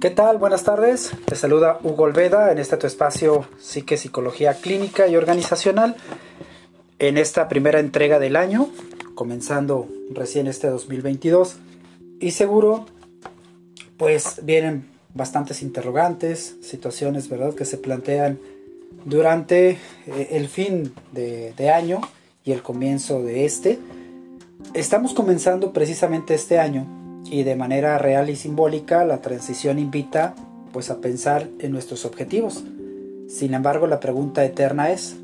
¿Qué tal? Buenas tardes. Te saluda Hugo Olveda en este tu espacio Psique, Psicología Clínica y Organizacional. En esta primera entrega del año, comenzando recién este 2022. Y seguro, pues vienen bastantes interrogantes, situaciones, ¿verdad?, que se plantean durante eh, el fin de, de año y el comienzo de este. Estamos comenzando precisamente este año y de manera real y simbólica la transición invita pues a pensar en nuestros objetivos. Sin embargo, la pregunta eterna es,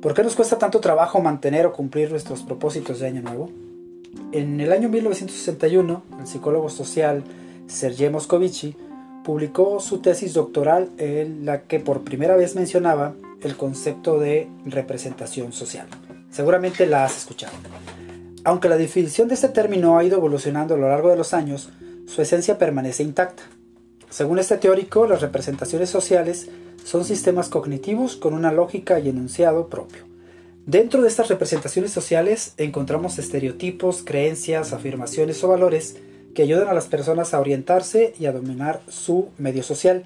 ¿por qué nos cuesta tanto trabajo mantener o cumplir nuestros propósitos de año nuevo? En el año 1961, el psicólogo social Sergei Moscovici publicó su tesis doctoral en la que por primera vez mencionaba el concepto de representación social. Seguramente la has escuchado. Aunque la definición de este término ha ido evolucionando a lo largo de los años, su esencia permanece intacta. Según este teórico, las representaciones sociales son sistemas cognitivos con una lógica y enunciado propio. Dentro de estas representaciones sociales encontramos estereotipos, creencias, afirmaciones o valores que ayudan a las personas a orientarse y a dominar su medio social.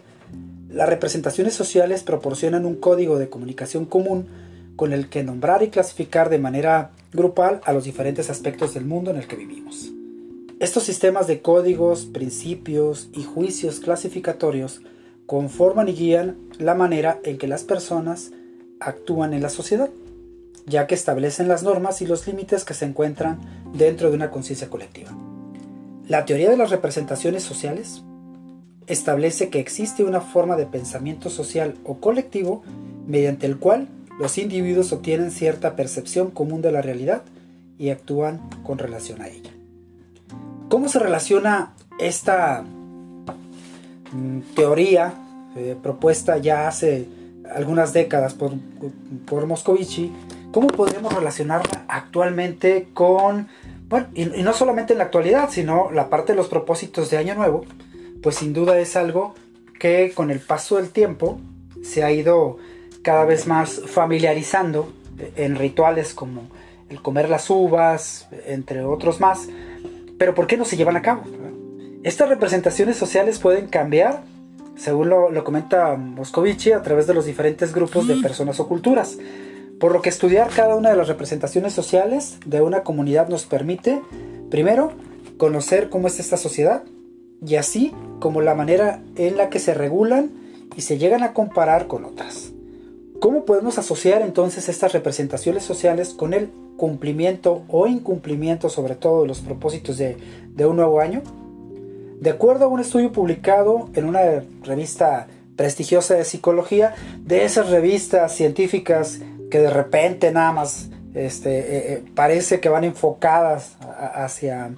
Las representaciones sociales proporcionan un código de comunicación común con el que nombrar y clasificar de manera grupal a los diferentes aspectos del mundo en el que vivimos. Estos sistemas de códigos, principios y juicios clasificatorios conforman y guían la manera en que las personas actúan en la sociedad, ya que establecen las normas y los límites que se encuentran dentro de una conciencia colectiva. La teoría de las representaciones sociales establece que existe una forma de pensamiento social o colectivo mediante el cual los individuos obtienen cierta percepción común de la realidad y actúan con relación a ella. ¿Cómo se relaciona esta mm, teoría eh, propuesta ya hace algunas décadas por, por Moscovici? ¿Cómo podemos relacionarla actualmente con, bueno, y, y no solamente en la actualidad, sino la parte de los propósitos de Año Nuevo? Pues sin duda es algo que con el paso del tiempo se ha ido cada vez más familiarizando en rituales como el comer las uvas, entre otros más. Pero ¿por qué no se llevan a cabo? Estas representaciones sociales pueden cambiar, según lo, comenta Moscovici, a través de los diferentes grupos de personas o culturas. Por lo que estudiar cada una de las representaciones sociales de una comunidad nos permite, primero, conocer cómo es esta sociedad y así como la manera en la que se regulan y se llegan a comparar con otras. ¿Cómo podemos asociar entonces estas representaciones sociales con el cumplimiento o incumplimiento sobre todo de los propósitos de, un nuevo año? De acuerdo a un estudio publicado en una revista prestigiosa de psicología, de esas revistas científicas que de repente nada más este, eh, eh, parece que van enfocadas hacia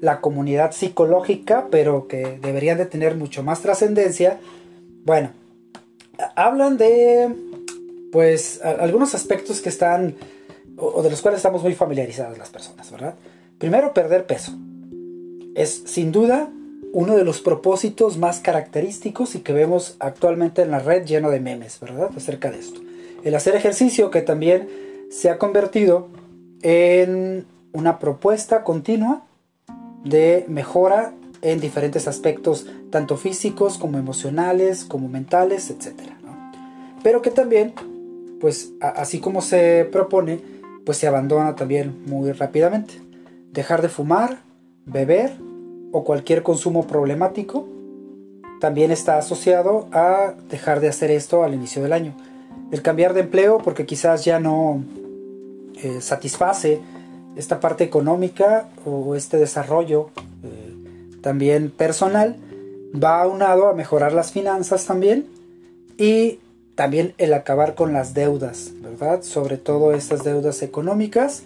la comunidad psicológica, pero que deberían de tener mucho más trascendencia, bueno, hablan de pues algunos aspectos que están o, de los cuales estamos muy familiarizadas las personas, ¿verdad? Primero, perder peso. Es sin duda uno de los propósitos más característicos y que vemos actualmente en la red lleno de memes, ¿verdad? Acerca de esto. El hacer ejercicio que también se ha convertido en una propuesta continua de mejora en diferentes aspectos, tanto físicos como emocionales, como mentales, etc. Pero que también pues así como se propone, pues se abandona también muy rápidamente. Dejar de fumar, beber o cualquier consumo problemático también está asociado a dejar de hacer esto al inicio del año. El cambiar de empleo porque quizás ya no eh, satisface esta parte económica o este desarrollo eh, también personal va aunado a mejorar las finanzas también y también el acabar con las deudas, ¿verdad? Sobre todo estas deudas económicas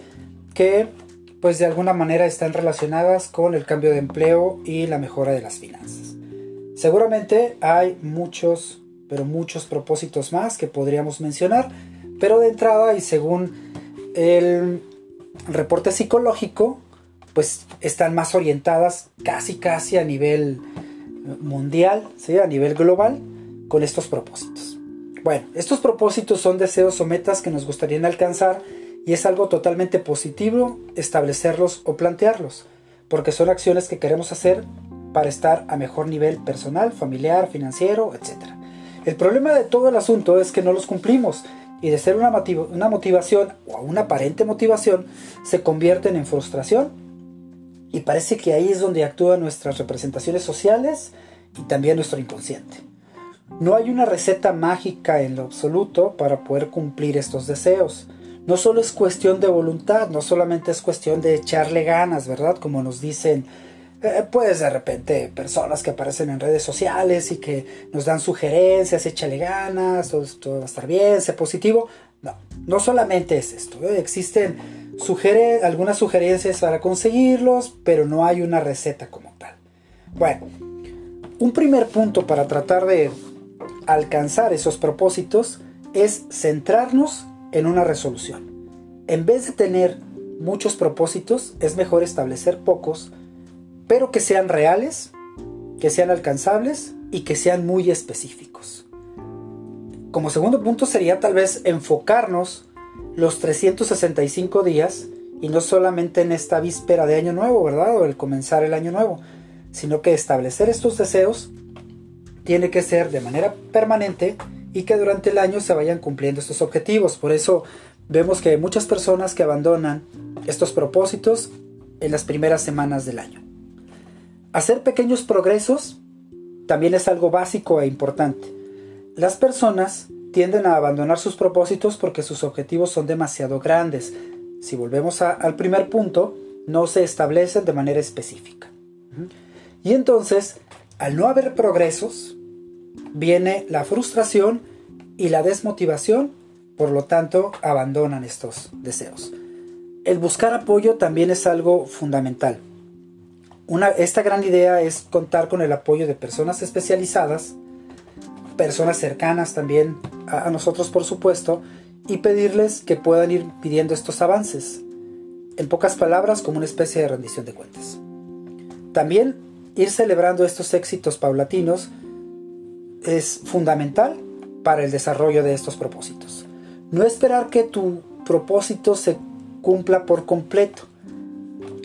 que pues de alguna manera están relacionadas con el cambio de empleo y la mejora de las finanzas. Seguramente hay muchos, pero muchos propósitos más que podríamos mencionar, pero de entrada y según el reporte psicológico, pues están más orientadas casi casi a nivel mundial, ¿sí? a nivel global, con estos propósitos. Bueno, estos propósitos son deseos o metas que nos gustaría alcanzar y es algo totalmente positivo establecerlos o plantearlos, porque son acciones que queremos hacer para estar a mejor nivel personal, familiar, financiero, etc. El problema de todo el asunto es que no los cumplimos y de ser una, una motivación o una aparente motivación se convierten en frustración y parece que ahí es donde actúan nuestras representaciones sociales y también nuestro inconsciente. No hay una receta mágica en lo absoluto para poder cumplir estos deseos. No solo es cuestión de voluntad, no solamente es cuestión de echarle ganas, ¿verdad? Como nos dicen eh, pues de repente personas que aparecen en redes sociales y que nos dan sugerencias, échale ganas, todo, va a estar bien, sé positivo. No, no solamente es esto, ¿eh? existen algunas sugerencias para conseguirlos, pero no hay una receta como tal. Bueno, un primer punto para tratar de alcanzar esos propósitos es centrarnos en una resolución. En vez de tener muchos propósitos, es mejor establecer pocos, pero que sean reales, que sean alcanzables y que sean muy específicos. Como segundo punto sería tal vez enfocarnos los 365 días y no solamente en esta víspera de año nuevo, ¿verdad? O el comenzar el año nuevo, sino que establecer estos deseos tiene que ser de manera permanente y que durante el año se vayan cumpliendo estos objetivos. Por eso vemos que hay muchas personas que abandonan estos propósitos en las primeras semanas del año. Hacer pequeños progresos también es algo básico e importante. Las personas tienden a abandonar sus propósitos porque sus objetivos son demasiado grandes. Si volvemos al primer punto, no se establecen de manera específica. Y entonces, al no haber progresos, viene la frustración y la desmotivación, por lo tanto, abandonan estos deseos. El buscar apoyo también es algo fundamental. esta gran idea es contar con el apoyo de personas especializadas personas cercanas también a, nosotros, por supuesto, y pedirles que puedan ir pidiendo estos avances. En pocas palabras, como una especie de rendición de cuentas. También ir celebrando estos éxitos paulatinos es fundamental para el desarrollo de estos propósitos. No esperar que tu propósito se cumpla por completo.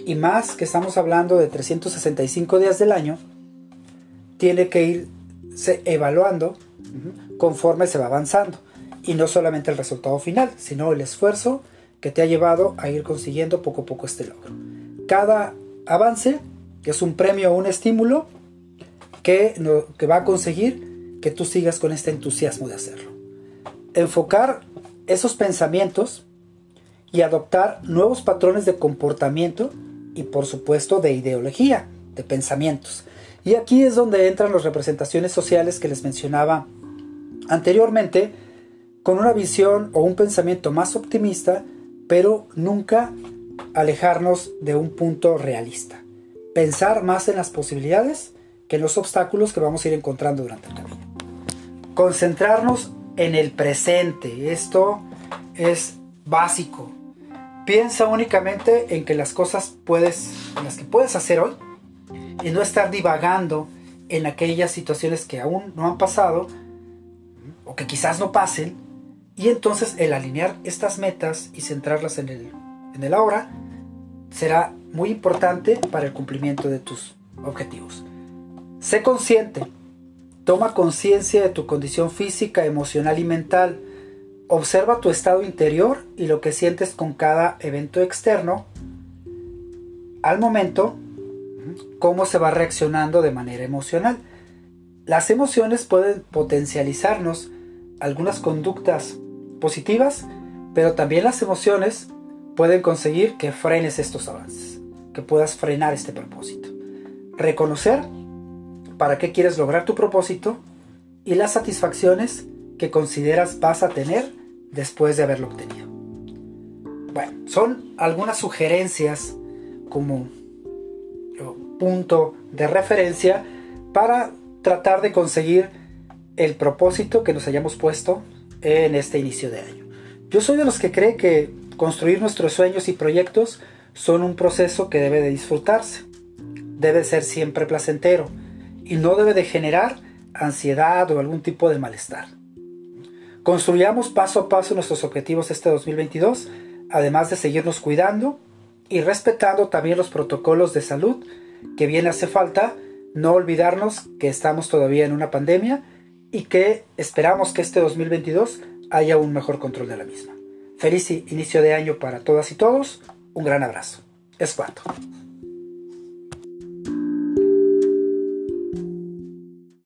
Y más que estamos hablando de 365 días del año, tiene que ir se, evaluando conforme se va avanzando. Y no solamente el resultado final, sino el esfuerzo que te ha llevado a ir consiguiendo poco a poco este logro. Cada avance es un premio o un estímulo que, que va a conseguir que tú sigas con este entusiasmo de hacerlo. Enfocar esos pensamientos y adoptar nuevos patrones de comportamiento y por supuesto de ideología, de pensamientos. Y aquí es donde entran las representaciones sociales que les mencionaba anteriormente, con una visión o un pensamiento más optimista, pero nunca alejarnos de un punto realista. Pensar más en las posibilidades que en los obstáculos que vamos a ir encontrando durante el camino. Concentrarnos en el presente. Esto es básico. Piensa únicamente en que las cosas puedes, en las que puedes hacer hoy y no estar divagando en aquellas situaciones que aún no han pasado o que quizás no pasen y entonces el alinear estas metas y centrarlas en el, en el ahora será muy importante para el cumplimiento de tus objetivos. Sé consciente, toma conciencia de tu condición física, emocional y mental, observa tu estado interior y lo que sientes con cada evento externo. Al momento, cómo se va reaccionando de manera emocional. Las emociones pueden potencializarnos algunas conductas positivas, pero también las emociones pueden conseguir que frenes estos avances, que puedas frenar este propósito. Reconocer para qué quieres lograr tu propósito y las satisfacciones que consideras vas a tener después de haberlo obtenido. Bueno, son algunas sugerencias como punto de referencia para tratar de conseguir el propósito que nos hayamos puesto en este inicio de año. Yo soy de los que cree que construir nuestros sueños y proyectos son un proceso que debe de disfrutarse, debe ser siempre placentero y no debe de generar ansiedad o algún tipo de malestar. Construyamos paso a paso nuestros objetivos este 2022, además de seguirnos cuidando y respetando también los protocolos de salud que bien hace falta no olvidarnos que estamos todavía en una pandemia y que esperamos que este 2022 haya un mejor control de la misma. Feliz inicio de año para todas y todos. Un gran abrazo. Es cuanto.